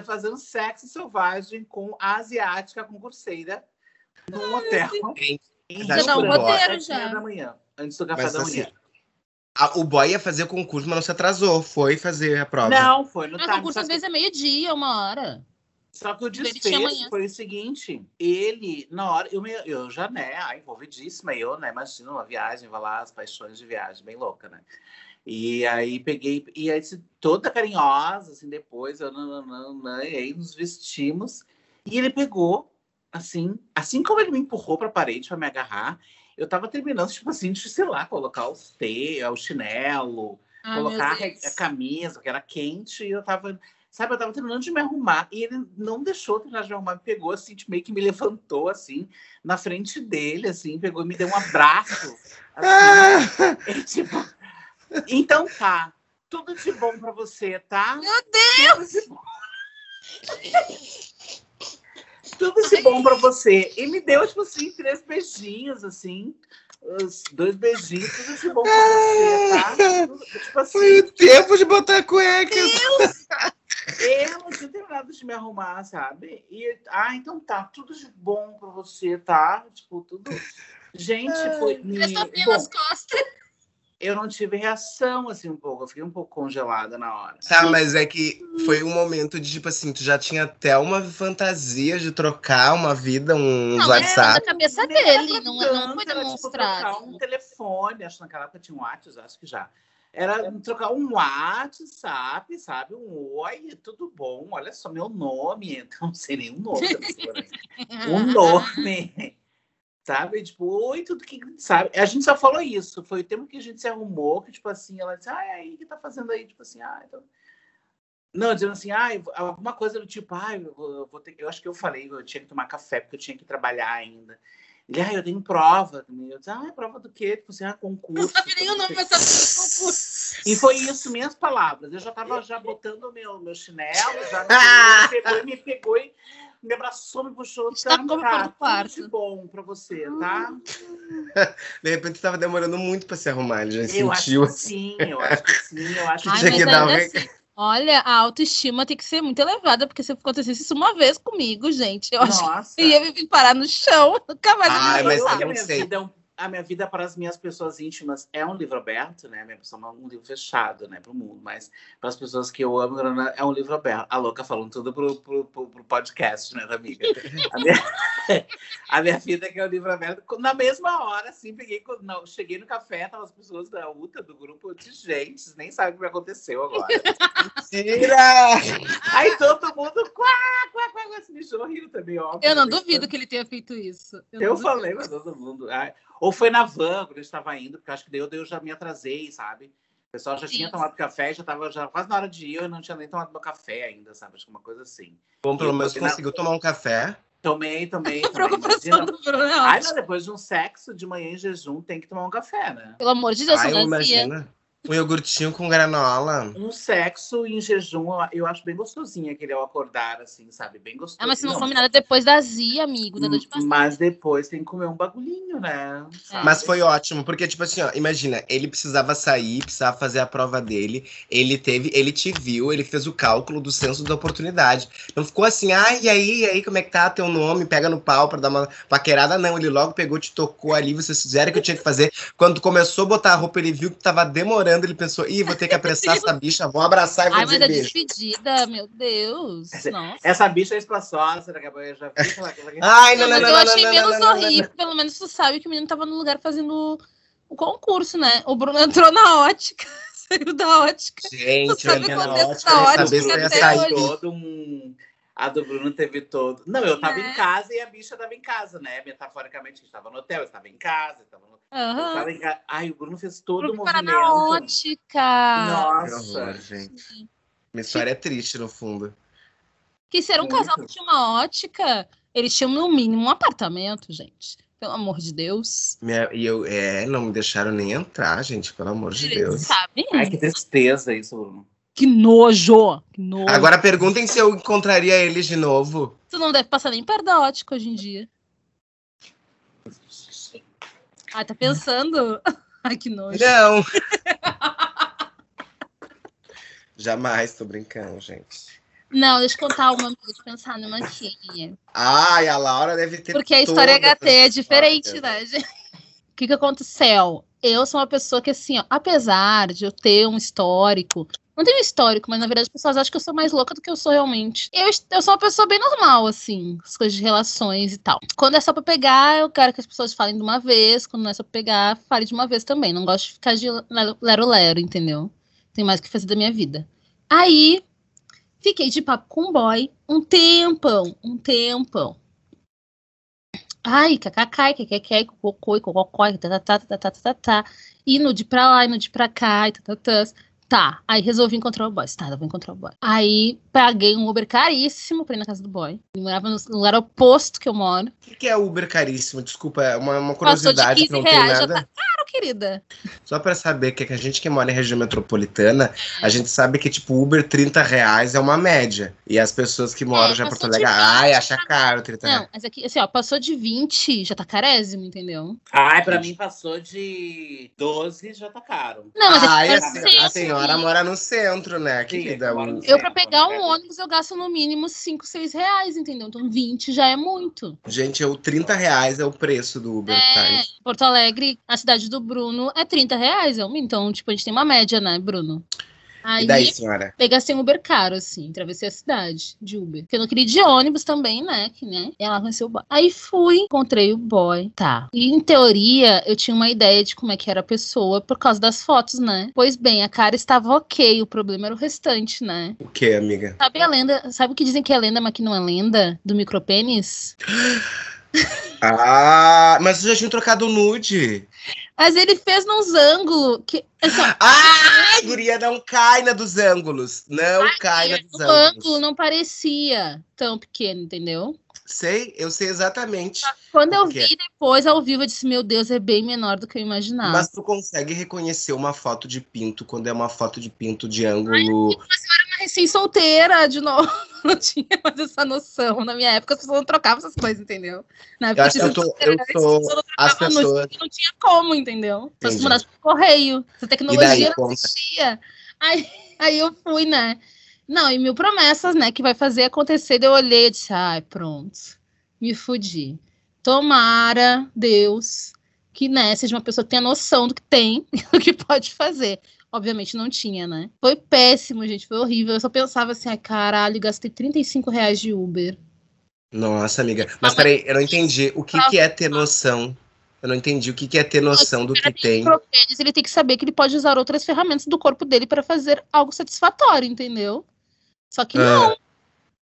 fazendo sexo selvagem com a asiática concurseira num hotel. Já dá um roteiro já. Da manhã, antes do café mas, da manhã. Assim, a, o boy ia fazer o concurso, mas não se atrasou. Foi fazer a prova. Não, foi no O concurso às vezes é meio-dia, uma hora. Só que o desfecho foi o seguinte: ele, na hora, eu, eu já, né, ah, envolvidíssima, eu, né, imagina uma viagem, vai lá, as paixões de viagem, bem louca, né? E aí peguei, e aí toda carinhosa, assim, depois, eu, não, não, não, e aí nos vestimos, e ele pegou, assim, assim como ele me empurrou para a parede para me agarrar, eu tava terminando, tipo assim, de, sei lá, colocar os T, o chinelo, Ai, colocar a, a camisa, que era quente, e eu tava. Sabe, eu tava terminando de me arrumar. E ele não deixou eu terminar de me arrumar, me pegou assim, tipo, meio que me levantou assim, na frente dele, assim, pegou e me deu um abraço. Assim, e, tipo, então tá. Tudo de bom pra você, tá? Meu Deus! Tudo de bom, Tudo de bom pra você. E me deu, tipo assim, três beijinhos, assim. Os dois beijinhos, tudo de bom pra você, tá? Tipo assim, Foi o tempo de botar cuecas. eu não tinha terminado de me arrumar, sabe? E, ah, então tá, tudo de bom pra você, tá? Tipo, tudo. Gente, foi. me- Bom, costas. Eu não tive reação, assim, um pouco. Eu fiquei um pouco congelada na hora. Tá, mas é que foi um momento de, tipo assim, tu já tinha até uma fantasia de trocar uma vida, uns Não, é, WhatsApp. da cabeça Nem era dele, pra não, tanto, não foi era, tipo, demonstrado. trocar um telefone, acho que naquela época tinha um WhatsApp, acho que já. Era trocar um WhatsApp, sabe? Um oi, tudo bom? Olha só meu nome. Então, não sei nem o nome né? um nome. Sabe? Tipo, oi, tudo que. Sabe? A gente só falou isso. Foi o tempo que a gente se arrumou, que, tipo assim, ela disse, ai, aí, o que tá fazendo aí? Tipo assim, ah, então. Não, dizendo assim, ai, alguma coisa do tipo, ai, eu, vou- ter... eu acho que eu falei, eu tinha que tomar café, porque eu tinha que trabalhar ainda. Ele, ai, eu tenho prova. Eu disse, ah, prova do quê? Tipo assim, ah, concurso. Não sabe nem o nome, mas é concurso. E foi isso, minhas palavras. Eu já tava já botando o meu, meu chinelo, já me pegou, e me pegou e me abraçou, me puxou. Está como tá, pelo quarto. tudo de bom pra você, tá? De repente tava demorando muito pra se arrumar, ele já Eu acho sentiu. que sim, eu acho que sim, eu acho Ai, Tinha que que dar um ainda rec- assim, olha, a autoestima tem que ser muito elevada, porque se acontecesse isso uma vez comigo, gente, eu acho Nossa. que eu ia me parar no chão, nunca mais Ai, mas eu, que a não sei. É a minha vida para as minhas pessoas íntimas é um livro aberto, né? Minha pessoa é um livro fechado, né, para o mundo, mas para as pessoas que eu amo é um livro aberto. A louca falando tudo pro, pro, pro, pro podcast, né, amiga? A minha, a minha vida que é um livro aberto. Na mesma hora, assim, peguei, não, cheguei no café, tava as pessoas da UTA, do grupo, disse, gente, vocês nem sabem o que me aconteceu agora. Tira! Aí todo mundo, quá, quá, quá, quá, se mijou rindo também, óbvio. Eu não né? duvido que ele tenha feito isso. Eu, Eu falei pra todo mundo. Ai, Ou foi na van, quando eu estava indo, porque acho que daí eu, daí eu já me atrasei, sabe? O pessoal já tinha Sim. tomado café, já estava já quase na hora de ir, eu não tinha nem tomado meu café ainda, sabe? Acho que uma coisa assim. Bom, pelo menos botei na- conseguiu tomar um café. Tomei, tomei. Tomei. preocupação do Bruno é Ai, não, depois de um sexo de manhã em jejum, tem que tomar um café, né? Pelo amor de Deus, Ai, eu imagina. Um iogurtinho com granola. Um sexo em jejum, eu- acho bem gostosinho aquele ao acordar, assim, sabe? Bem gostoso. Ah, mas se não for nada depois da Zia, amigo, da dor de barriga. Mas depois tem que comer um bagulhinho, né? Sabe? Mas foi ótimo, porque, tipo assim, ó, imagina, ele precisava sair, precisava fazer a prova dele, ele teve, ele te viu, ele fez o cálculo do senso da oportunidade. Não ficou assim, ai, e aí, e aí, como é que tá teu nome? Pega no pau pra dar uma paquerada, não. Ele logo pegou, te tocou ali, vocês fizeram o que eu tinha que fazer. Quando começou a botar a roupa, ele viu que tava demorando, ele pensou, ih, vou ter que apressar essa bicha, vou abraçar e vou Ai, mas dizer a beijo. despedida, meu Deus. Nossa. Essa bicha é espaçosa, daqui a pouco eu já vi aquela. aquela... Ai, não, Não, não, mas não, eu não, achei não, menos não, não, não, não. horrível. Pelo menos tu sabe que o menino tava no lugar fazendo o concurso, né? O Bruno entrou na ótica, saiu da ótica. Gente, Tu sabe quando na essa ótica, ótica saber se eu ia até sair. todo um. A do Bruno teve todo. Não, eu tava É. em casa e a bicha tava em casa, né? Metaforicamente, a gente tava no hotel, eu estava em casa. eu Tava no... eu Aham. tava. Ai, o Bruno fez todo o Bruno parar movimento. na ótica. Que Nossa. horror, gente. Minha história é triste, no fundo. Que se era um Muito. casal que tinha uma ótica, eles tinham no mínimo um apartamento, gente. Pelo amor de Deus. Minha- e eu, é, não me deixaram nem entrar, gente, pelo amor de Eles Deus. sabem. Ai, que tristeza isso, Bruno. Que nojo. Que nojo. Agora perguntem se eu encontraria eles de novo. Tu não deve passar nem perto da ótica hoje em dia. Ai, tá pensando? Ai, que nojo. Não. Jamais, tô brincando, gente. Não, deixa eu contar uma, deixa eu pensar numa aqui. Ai, a Laura deve ter. Porque a história HT é diferente, né, gente? O que que aconteceu? Eu sou uma pessoa que, assim, ó, apesar de eu ter um histórico, não tenho histórico, mas na verdade as pessoas acham que eu sou mais louca do que eu sou realmente. Eu, eu sou uma pessoa bem normal, assim, as coisas de relações e tal. Quando é só pra pegar, eu quero que as pessoas falem de uma vez. Quando não é só pra pegar, fale de uma vez também. Não gosto de ficar de lero-lero, entendeu? Tem mais o que fazer da minha vida. Aí, fiquei de papo com um boy um tempão, um tempão. Ai, cacacai, kekekei, cococoi, cococói, tatatá, tatatá, tatatá. Indo de pra lá, indo de pra cá, e tatatás. Tá. Aí resolvi encontrar o boy. Tá, eu vou encontrar o boy. Aí paguei um Uber caríssimo pra ir na casa do boy. Ele morava no lugar oposto que eu moro. O que, que é Uber caríssimo? Desculpa, é uma, uma curiosidade 15 que não tem reais, já nada. tá caro, querida. Só pra saber que a gente que mora em região metropolitana, a gente sabe que, tipo, Uber 30 reais é uma média. E as pessoas que moram É, já em Porto Alegre, 20 ai, acha caro 30 reais. Não, mas aqui, assim, ó, passou de 20, já tá carésimo, entendeu? Ai, pra mim passou de 12, já tá caro. Não, mas Ai, é a, que senhora mora no centro, né, querida? eu Eu, pra É, pegar um é. ônibus, eu gasto no mínimo 5, 6 reais, entendeu? Então 20 já é muito. Gente, o 30 reais é o preço do Uber, tá? É, Porto Alegre, a cidade do Bruno, é 30 reais. é um- Então, tipo, a gente tem uma média, né, Bruno? Aí, E daí, senhora? pegar sem Uber caro, assim, atravessei a cidade de Uber. Porque eu não queria ir de ônibus também, né? Que, né? E ela conheceu o boy. Aí fui, encontrei o boy. Tá. E em teoria, eu tinha uma ideia de como é que era a pessoa por causa das fotos, né? Pois bem, a cara estava ok, o problema era o restante, né? O que, amiga? Sabe a lenda? Sabe o que dizem que é lenda, mas que não é lenda? Do micropênis? Ah, mas você já tinha trocado o nude. Mas ele fez nos ângulos que. Assim, Ah, guria, não cai na dos ângulos. Não cai na dos o ângulo ângulos. não parecia tão pequeno, entendeu? Sei, eu sei exatamente. Quando eu vi depois ao vivo, eu disse: Meu Deus, é bem menor do que eu imaginava. Mas tu consegue reconhecer uma foto de pinto quando é uma foto de pinto de ângulo. Recém-solteira, de novo. Não tinha mais essa noção. Na minha época, as pessoas não trocavam essas coisas, entendeu? Na Eu acho que eu tô- eu sou- as as pessoas. pessoas- Não tinha como, entendeu? Só se mandasse por correio. Essa tecnologia daí, não conta. existia. Aí, aí eu fui, né? Não, e mil promessas, né? Que vai fazer acontecer. Eu olhei e disse: ai, pronto. Me fudi. Tomara, Deus, que né, seja uma pessoa que tenha noção do que tem do que pode fazer. Obviamente não tinha, né? Foi péssimo, gente. Foi horrível. Eu só pensava assim, ai, caralho, gastei 35 reais de Uber. Nossa, amiga. Mas peraí, eu não entendi. O que, que é ter noção? Eu não entendi o que, que é ter noção do que tem. Ele tem que saber que ele pode usar outras ferramentas do corpo dele para fazer algo satisfatório, entendeu? Só que não.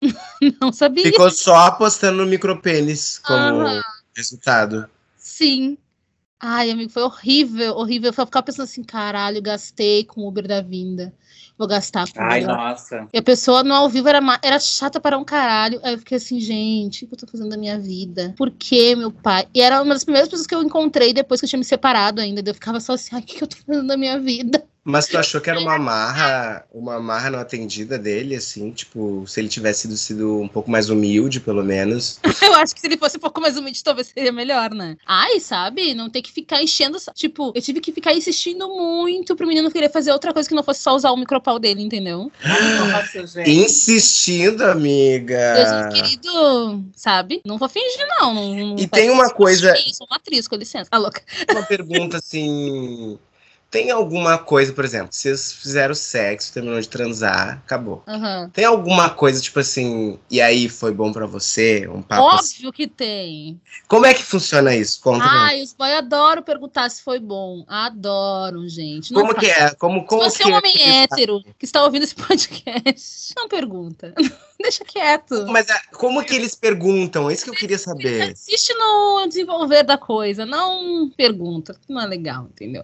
não sabia. Ah. Ficou só apostando no micropênis como Aham. resultado. Sim. Ai, amigo, foi horrível, horrível. Eu ficava pensando assim, caralho, gastei com o Uber da vinda. Vou gastar com Ai, nossa. E a pessoa no ao vivo era, era chata para um caralho. Aí eu fiquei assim, gente, o que eu tô fazendo da minha vida? Por que, meu pai? E era uma das primeiras pessoas que eu encontrei depois que eu tinha me separado ainda. Eu ficava só assim, ai, o que eu tô fazendo da minha vida? Mas tu achou que era uma marra, uma marra não atendida dele, assim, tipo, se ele tivesse sido, sido um pouco mais humilde, pelo menos. Eu acho que se ele fosse um pouco mais humilde, talvez seria melhor, né? Ai, sabe? Não ter que ficar enchendo. Tipo, eu tive que ficar insistindo muito pro menino querer fazer outra coisa que não fosse só usar o micropau dele, entendeu? Nossa, gente. Insistindo, amiga. Deus querido, sabe? Não vou fingir, não. não, não E tem uma coisa- sou uma atriz, com licença. Tá louca. Uma pergunta assim. Tem alguma coisa, por exemplo, vocês fizeram sexo, terminou de transar, acabou. Aham. Tem alguma coisa, tipo assim, e aí foi bom pra você? Um papo assim? Óbvio que tem. Como é que funciona isso? Conta. Ai, os boys adoram perguntar se foi bom. Adoram, gente. Não Como fa- que é? Como, como Se você é um homem que- hétero que está ouvindo esse podcast, não pergunta. Deixa quieto. Mas ah, como que eles perguntam? É isso que eu queria saber. Assiste no desenvolver da coisa, não pergunta. Não é legal, entendeu?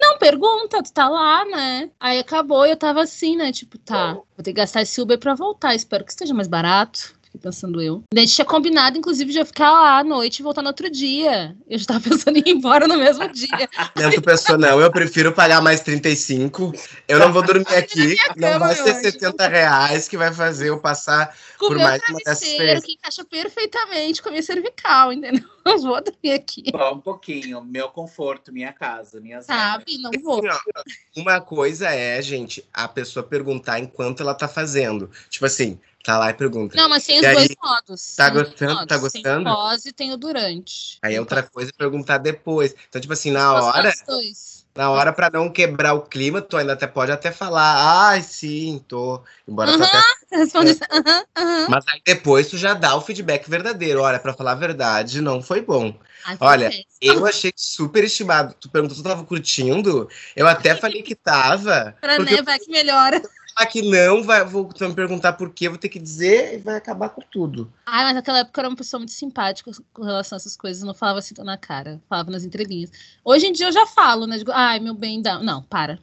Não pergunta, tu tá lá, né? Aí acabou eu tava assim, né? Tipo, tá, vou ter que gastar esse Uber pra voltar. Espero que esteja mais barato. Fiquei pensando eu. A gente tinha combinado, inclusive, de eu ficar lá à noite e voltar no outro dia. Eu já tava pensando em ir embora no mesmo dia. Não, tu pensou, não, eu prefiro pagar mais 35. Eu não vou dormir aqui. Não vai ser anjo. 70 reais que vai fazer eu passar Com o por meu mais uma dessas travesseiro, vezes. que encaixa perfeitamente com a minha cervical, entendeu? Não vou dormir aqui. Só um pouquinho. Meu conforto, minha casa, minhas regras. Sabe? Não vou. Assim, Uma coisa é, gente, a pessoa perguntar enquanto ela tá fazendo. Tipo assim, tá lá e pergunta. Não, mas tem os E aí, dois modos. tá gostando? modos. Tá gostando? Tem o pós e tem o durante. Aí é outra coisa é perguntar depois. Então, tipo assim, na hora, na hora para não quebrar o clima, tu ainda até pode até falar, ai, sim, tô. Embora tu Aham. até responde aham. Mas aí depois tu já dá o feedback verdadeiro. Olha, pra falar a verdade, não foi bom. Ai, Olha. Eu achei super estimado. Tu perguntou se tu tava curtindo. Eu até falei que tava. Pra né, vai que melhora. Falar que não, vai, vou me perguntar por quê, eu vou ter que dizer e vai acabar com tudo. Ai, mas naquela época eu era uma pessoa muito simpática com relação a essas coisas. Não falava assim na cara, falava nas entrelinhas. Hoje em dia eu já falo, né? Digo, ai, meu bem, dá. Não, para.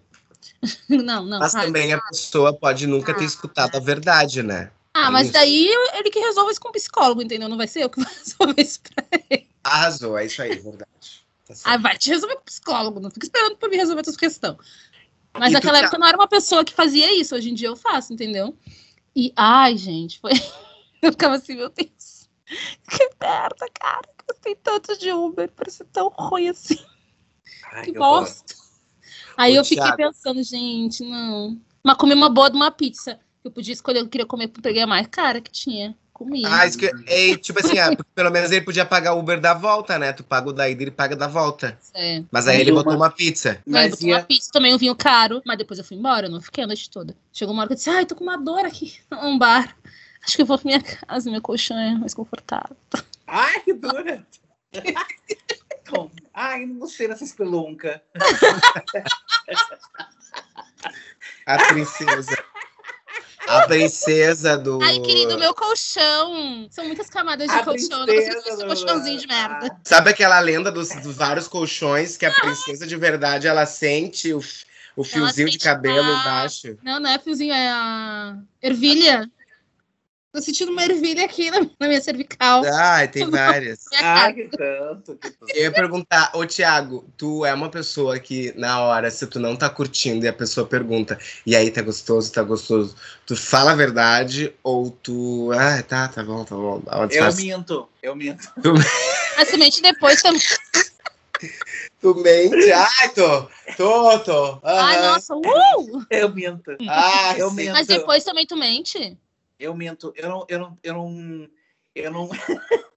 não, não. Mas para. também a pessoa pode nunca ter Ah, escutado a verdade, né? Ah, é mas isso. daí ele que resolve isso com o psicólogo, entendeu? Não vai ser eu que vou resolver isso pra ele. Arrasou, é isso aí, verdade. Tá. Ah, vai te resolver com o psicólogo, não fica esperando pra me resolver a tua questão. Mas E naquela época eu não era uma pessoa que fazia isso, hoje em dia eu faço, entendeu? E, ai, gente, foi. Eu ficava assim, meu Deus, que merda, cara, que eu gostei tanto de Uber, parece tão ruim assim. Ai, Que que bosta. Aí Ô, eu fiquei Thiago. pensando, gente, não. Mas comi uma boa de uma pizza. Eu podia escolher, eu queria comer, peguei a mais cara que tinha. Comi. Ah, isso que, é, tipo assim, ah, pelo menos ele podia pagar o Uber da volta, né? Tu paga o da ida e ele paga da volta. É. Mas aí ele uma- botou uma pizza. Mas Mas botou uma pizza, tomei um vinho caro, mas depois eu fui embora, eu não fiquei a noite toda. Chegou uma hora que eu disse, ai, tô com uma dor aqui num bar. Acho que eu vou pra minha casa, meu colchão é mais confortável. Ai, que dura! Bom, Ai, não gostei dessa espelunca. A princesa. A princesa do. Ai, querido, meu colchão. São muitas camadas de A colchão, eu não consigo princesa esse do- colchãozinho de merda. Sabe aquela lenda dos, dos vários colchões que a princesa de verdade ela sente o, o fiozinho de sente cabelo a- embaixo? Não, não é fiozinho, é a ervilha. Tô sentindo uma ervilha aqui na, na minha cervical. Ai, tem várias. Ai, que tanto, que tanto. Eu ia perguntar, ô Thiago, tu é uma pessoa que, na hora, se tu não tá curtindo e a pessoa pergunta, e aí, tá gostoso, tá gostoso, tu fala a verdade ou tu. Ah, tá, tá bom, tá bom. Dá uma Eu minto, eu minto. Mas semente depois também. Tu mente? Ai, tô, tô, tô. Ai, aham. nossa, uh! Eu minto. Ah, Eu sim. minto. Mas depois também tu mente? Eu minto. Eu não. Eu não. Eu não. Eu não...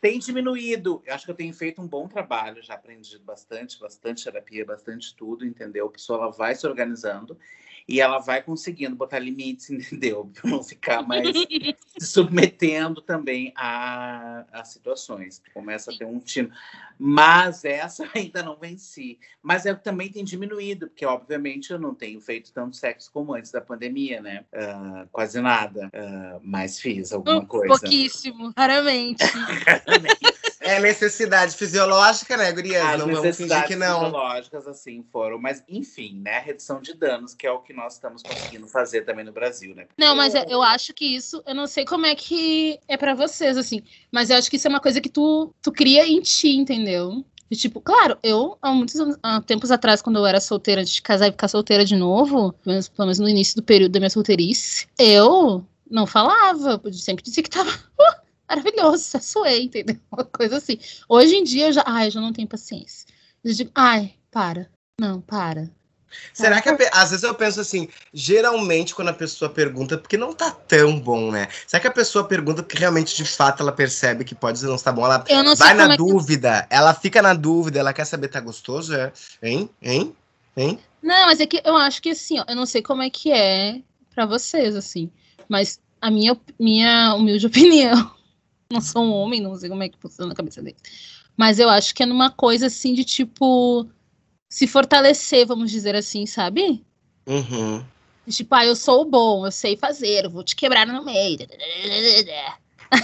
tem diminuído. Eu acho que eu tenho feito um bom trabalho, já aprendido bastante, bastante terapia, bastante tudo, entendeu? A pessoa ela vai se organizando e ela vai conseguindo botar limites, entendeu? Para não ficar mais se submetendo também a, a situações. Começa a ter um tino. Mas essa ainda não venci. Mas eu também tem diminuído, porque obviamente eu não tenho feito tanto sexo como antes da pandemia, né? Ah, quase nada. Ah, mas fiz alguma coisa. Pouquíssimo, raramente. É necessidade fisiológica, né, Gurias? As não necessidades que não. fisiológicas, assim, foram. Mas, enfim, né? Redução de danos, que é o que nós estamos conseguindo fazer também no Brasil, né? Não, mas eu- eu acho que isso, eu não sei como é que é pra vocês, assim, mas eu acho que isso é uma coisa que tu, tu cria em ti, entendeu? E, tipo, claro, eu, há muitos anos- há tempos atrás, quando eu era solteira, antes de casar e ficar solteira de novo, pelo menos, pelo menos no início do período da minha solteirice, eu não falava, eu sempre dizia que tava maravilhoso, suei, entendeu? Uma coisa assim. Hoje em dia, eu já, ai, eu já não tenho paciência. Eu digo, ai, para, não, para. Será que a às vezes eu penso assim, geralmente quando a pessoa pergunta, porque não tá tão bom, né? Será que a pessoa pergunta porque realmente de fato ela percebe que pode não estar bom? Ela vai na é que dúvida, ela fica na dúvida, ela quer saber tá gostoso, é? Hein? Hein? Hein? Não, mas é que eu acho que assim, ó, eu não sei como é que é pra vocês, assim, mas a minha, minha humilde opinião, não sou um homem, não sei como é que funciona na cabeça deles, mas eu acho que é numa coisa assim de tipo se fortalecer, vamos dizer assim, sabe? Uhum. Tipo, ah, eu sou o bom, eu sei fazer, eu vou te quebrar no meio.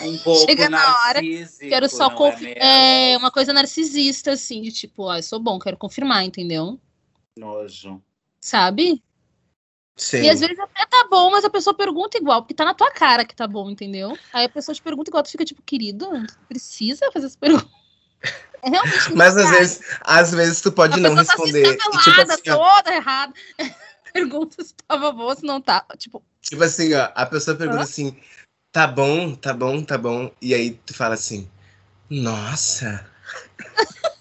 Um pouco Chega na hora, Quero só é, É uma coisa narcisista, assim, de tipo, ah, eu sou bom, quero confirmar, entendeu? Nojo. Sabe? Sim. E às vezes até tá bom, mas a pessoa pergunta igual, porque tá na tua cara que tá bom, entendeu? Aí a pessoa te pergunta igual, tu fica tipo, querido, tu precisa fazer essa pergunta. É realmente Mas às vezes, às vezes tu pode a não pessoa responder. tá tipo assim, ó, toda errada. Pergunta se tava bom, se não tá. Tipo, tipo assim, ó, a pessoa pergunta Hã? assim, tá bom, tá bom, tá bom. E aí tu fala assim, nossa.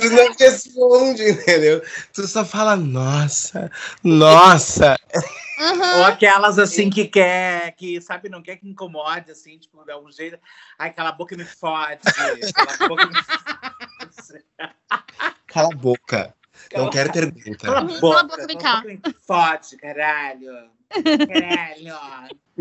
tu não responde, entendeu? Tu só fala, nossa, nossa. aham. Ou aquelas assim que quer, que sabe, não quer que incomode, assim, tipo, dá um jeito. Ai, aquela boca me fode. Aquela boca me fode. Cala a boca. Não Cala- quero Cala pergunta. a Uhum, cala boca, a boca, vem cala cá. a boca, me fode, caralho. Caralho.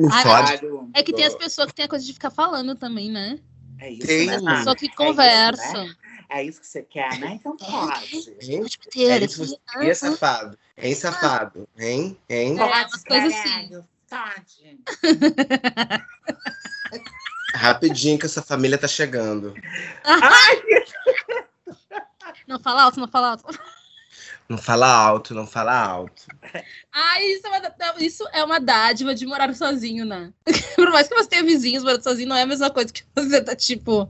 Ai, fode. Caralho. É que tem as pessoas que tem a coisa de ficar falando também, né? É isso, Tem. né? As Ah, pessoas que isso, conversam. É isso que você quer, né? Então pode. Hein? Pode meter É aqui. isso, Ah, E é safado? Hein, safado? Hein? Hein? É, umas coisas assim. Pode. Rapidinho que essa família tá chegando. Não fala alto, não fala alto. Não fala alto, não fala alto. Ah, isso é, uma, isso é uma dádiva de morar sozinho, né? Por mais que você tenha vizinhos morando sozinho, não é a mesma coisa que você tá tipo,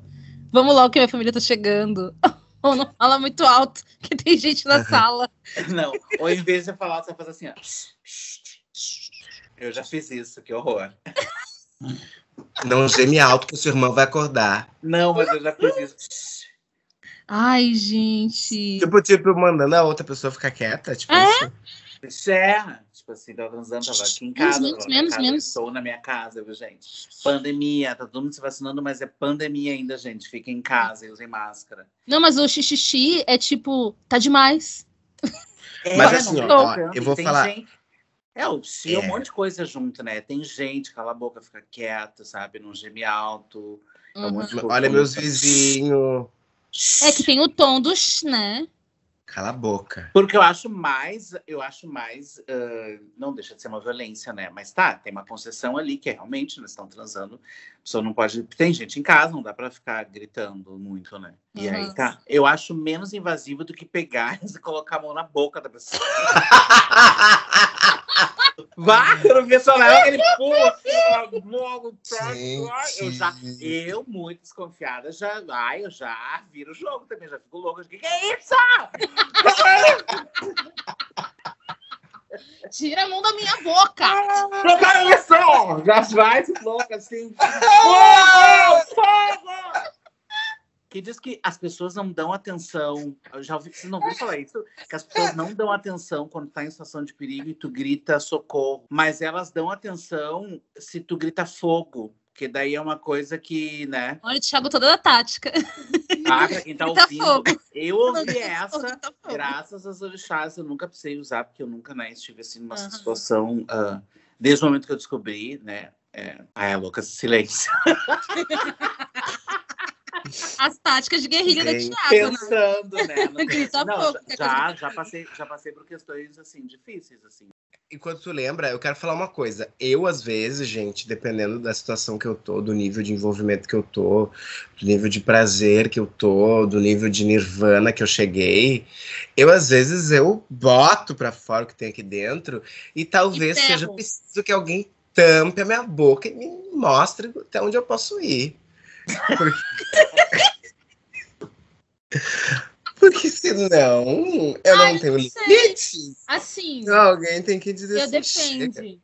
vamos logo que minha família tá chegando. Ou não fala muito alto, que tem gente na sala. Não, ou em vez de falar, você faz assim, ó. Eu já fiz isso, que horror. Não geme alto que o seu irmão vai acordar. Não, mas eu já fiz isso. Ai, gente. Tipo, tipo, mandando a outra pessoa ficar quieta, tipo É? isso. É, tipo assim, tava transando, tava aqui em casa. Menos, tava na minha menos, casa, menos. Estou na minha casa, viu, gente? Pandemia, tá todo mundo se vacinando, mas é pandemia ainda, gente. Fiquem em casa e usem máscara. Não, mas o xixi é tipo, tá demais. Mas É, assim, não, ó, eu vou tem falar- gente- É, o xixi é um É. monte de coisa junto, né? Tem gente, cala a boca, fica quieto, sabe? Não geme alto. É um Uhum. monte de coisa. Olha meus vizinhos. É que tem o tom do sh, né? Cala a boca. Porque eu acho mais, eu acho mais, ah, não deixa de ser uma violência, né? Mas tá, tem uma concessão ali que é realmente eles estão transando. A pessoa não pode. Tem gente em casa, não dá pra ficar gritando muito, né? E Uhum. aí tá. Eu acho menos invasivo do que pegar e colocar a mão na boca da pessoa. Só leva aquele pulo assim, ó, logo Eu já, eu, muito desconfiada, já, ai, eu já viro o jogo também, já fico louca. O que, que é isso? Tira a mão da minha boca! Não é isso! Já vai louca assim. Fogo! Fogo! Que diz que as pessoas não dão atenção. Eu já ouvi, vocês não ouviram falar isso? Que as pessoas não dão atenção quando tá em situação de perigo e tu grita socorro. Mas elas dão atenção se tu grita fogo. Porque daí é uma coisa que, né? Olha, o Thiago toda da tática. Ah, pra quem tá Grita ouvindo. fogo. Eu ouvi essa. fogo. Graças às orixás, eu nunca precisei usar, porque eu nunca né, estive assim numa Aham. situação. ah, desde o momento que eu descobri, né? É... Ai, é louca, silêncio. As táticas de guerrilha da Gente, Thiago, né? Pensando, né? Grita Não, já- é já, já, passei, já passei por questões assim, difíceis, assim. Enquanto tu lembra, eu quero falar uma coisa. Eu, às vezes, gente, dependendo da situação que eu tô, do nível de envolvimento que eu tô, do nível de prazer que eu tô, do nível de nirvana que eu cheguei, eu, às vezes, eu boto pra fora o que tem aqui dentro e talvez ferro. seja preciso que alguém tampe a minha boca e me mostre até onde eu posso ir. Porque, Porque senão eu Ai, não tenho limites. Assim, Alguém tem que dizer eu assim, chega. depende.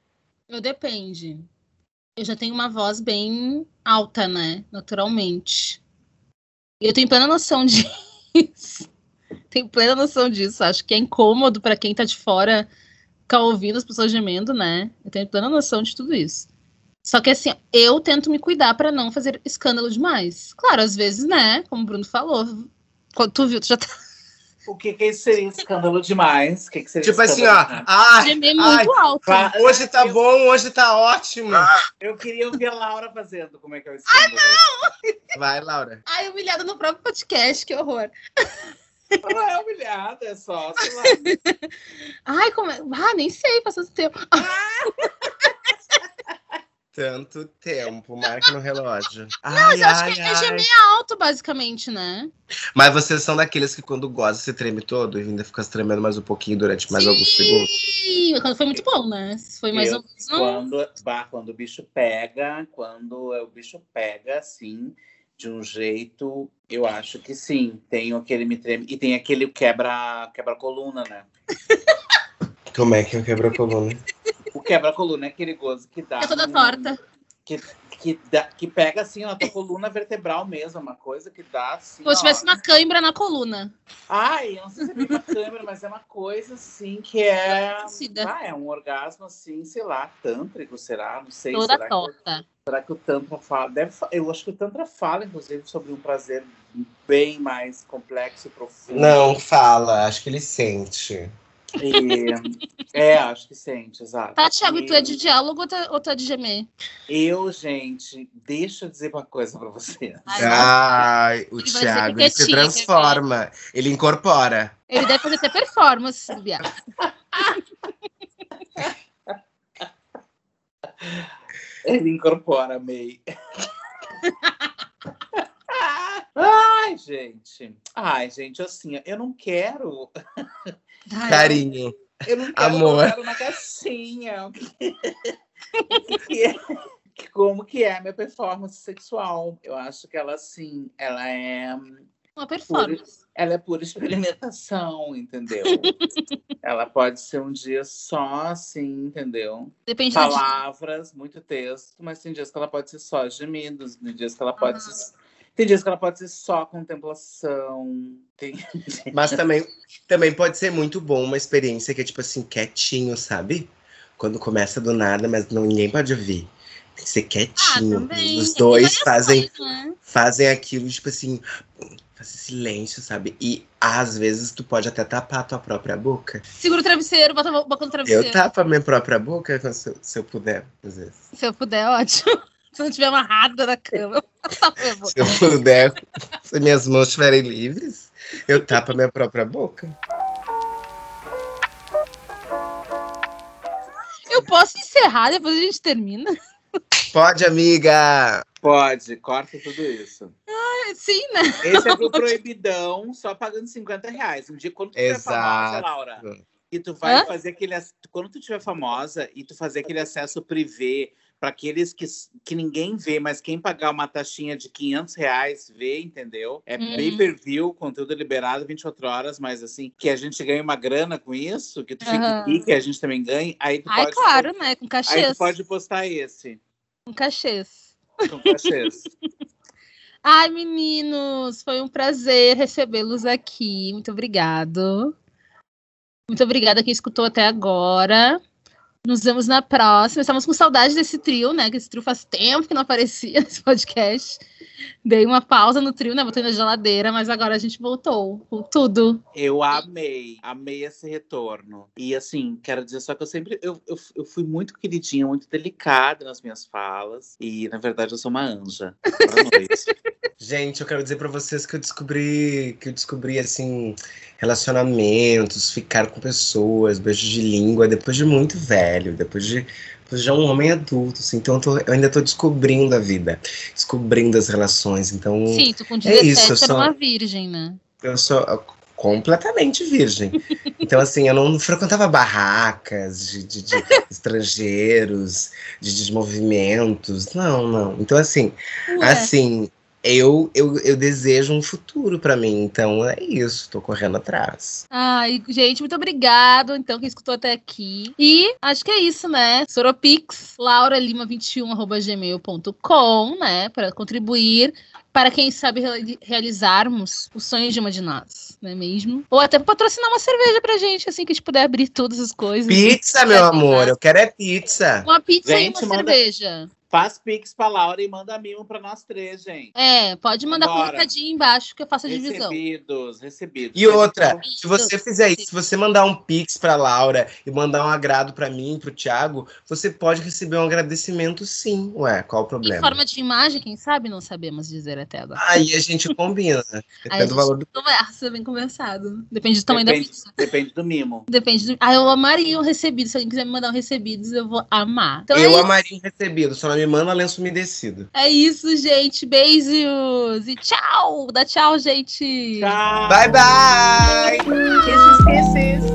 Eu depende. Eu já tenho uma voz bem alta, né? Naturalmente. E eu tenho plena noção disso. tenho plena noção disso. Acho que é incômodo pra quem tá de fora ficar ouvindo as pessoas gemendo, né? Eu tenho plena noção de tudo isso. Só que assim, eu tento me cuidar pra não fazer escândalo demais. Claro, às vezes, né? Como o Bruno falou. Quando tu viu, tu já tá O que, que seria escândalo demais? O que, que seria Tipo assim, ó. demais? Ai, ai, muito alto. Vá- hoje tá bom, hoje tá ótimo. Eu queria ouvir a Laura fazendo como é que é o escândalo. Vai, Laura. Ai, humilhada no próprio podcast, que horror. Não é humilhada, é só, sei lá. Ai, como é? Ah, nem sei, passou esse tempo. Tanto tempo, marca no relógio. Ai, Mas eu acho ai, que é ai. gemer alto, basicamente, né? Mas vocês são daqueles que quando goza se treme todo e ainda fica se tremendo mais um pouquinho durante mais alguns segundos. Sim, quando foi muito bom, né? Foi mais Eu, ou menos. Não. Quando, bah, quando o bicho pega, quando o bicho pega, assim, de um jeito, eu acho que sim. Tem aquele me treme. E tem aquele quebra, quebra coluna, né? Como é que eu quebro a coluna? O quebra coluna é aquele gozo que dá. É toda num- torta. Que, que, dá, que pega assim na tua coluna vertebral mesmo, uma coisa que dá assim. Como se ó. tivesse uma cãibra na coluna. Ai, eu não sei se é bem uma câmera, mas é uma coisa assim que é. Ah, é um orgasmo assim, sei lá, tântrico, será? Não sei. Toda será que- torta. Será que o Tantra fala? Deve, eu acho que o Tantra fala, inclusive, sobre um prazer bem mais complexo e profundo. Não fala, acho que ele sente. E, é, acho que sente, exato. Tá, Thiago, E tu é de diálogo ou tá, ou tá de gemer? Eu, gente, deixa eu dizer uma coisa pra você. Ai, Ai, o Ele Thiago ele se transforma, ele incorpora. Ele deve fazer até performance, viado. Ele incorpora, May. Ai, gente. Ai, gente, assim, eu não quero. Carinho. Eu não quero, Amor. eu quero na caixinha. É- Como que é a minha performance sexual? Eu acho que ela, assim, ela é. Uma performance. Ela é pura experimentação, entendeu? ela pode ser um dia só assim, entendeu? Depende. Palavras, muito texto, mas tem dias que ela pode ser só gemidos, tem dias que ela pode ser. Tem dias que ela pode ser só contemplação. Tem... Mas também, também pode ser muito bom uma experiência que é tipo assim, quietinho, sabe? Quando começa do nada, mas não, ninguém pode ouvir. Tem que ser Ah, quietinho. também. Os dois fazem, né? fazem aquilo, tipo assim, fazer silêncio, sabe? E às vezes tu pode até tapar a tua própria boca. Segura o travesseiro, bota a boca no travesseiro. Eu tapo a minha própria boca se, eu- se eu puder, às vezes. Se eu puder, ótimo. Se não estiver amarrada na cama, eu tapo minha boca. Se eu puder, se minhas mãos estiverem livres, eu tapo a minha própria boca. Eu posso encerrar, depois a gente termina? Pode, amiga! Pode, corta tudo isso. Sim, né? Esse é pro proibidão, só pagando 50 reais. Um dia, quando tu tiver Exato. famosa, Laura, e tu vai Hã? fazer aquele. Quando tu tiver famosa e tu fazer aquele acesso privê para aqueles que, que ninguém vê, mas quem pagar uma taxinha de 500 reais vê, entendeu? É Uhum. pay per view, conteúdo liberado 24 horas, mas assim, que a gente ganha uma grana com isso, que tu fique Aham. aqui, que a gente também ganhe. Aí tu Ai, pode. claro, né? Com Aí cachês. tu pode postar esse. Com cachês. Com cachês. Ai, meninos, foi um prazer recebê-los aqui. Muito obrigado. Muito obrigada quem escutou até agora. Nos vemos na próxima. Estamos com saudade desse trio, né? Que esse trio faz tempo que não aparecia nesse podcast. Dei uma pausa no trio, né? Botei na geladeira, mas agora a gente voltou com tudo. Eu amei, amei esse retorno. E assim, quero dizer só que eu sempre eu, eu, eu fui muito queridinha, muito delicada nas minhas falas. E na verdade eu sou uma anja. Boa noite. Gente, eu quero dizer pra vocês que eu descobri, que eu descobri assim, relacionamentos, ficar com pessoas, beijos de língua, depois de muito velho, depois de, depois de já um homem adulto, assim, então eu, tô- eu ainda tô descobrindo a vida, descobrindo as relações, então Sim, tu com É 17 isso, eu só- uma virgem, né? eu sou completamente virgem. Então, assim, eu não frequentava barracas de, de- de estrangeiros, de desmovimentos, não, não. Então, assim, Ué, Assim, eu, eu, eu desejo um futuro pra mim, então é isso, tô correndo atrás. Ai, gente, muito obrigado, então, quem escutou até aqui. E acho que é isso, né? Soropix, lauralima21.gmail.com, né? Para contribuir para quem sabe reali- realizarmos o sonho de uma de nós, não é mesmo? Ou até patrocinar uma cerveja pra gente, assim que a gente puder abrir todas as coisas. Pizza, meu amor, eu quero é pizza. Uma pizza Gente, e uma manda- cerveja. Faz pix pra Laura e manda mimo pra nós três, gente. É, pode mandar Bora. colocadinho embaixo que eu faço a divisão. Recebidos, recebidos. E outra, Então, se você fizer isso, se você mandar um pix pra Laura e mandar um agrado pra mim, pro Thiago, você pode receber um agradecimento sim. Ué, qual o Em problema? forma de imagem, quem sabe não sabemos dizer até agora. Aí a gente combina. Aí a Depende do gente valor do conversa, bem conversado. Depende do tamanho da depende, pizza. depende do mimo. Depende do. Ah, eu amaria um recebido. Se alguém quiser me mandar um recebido, eu vou amar. Então é Eu isso. amaria um recebido, só não me manda lenço umedecido. É isso, gente. Beijos. E tchau. Dá tchau, gente. Tchau! Bye, bye! Kisses, kisses!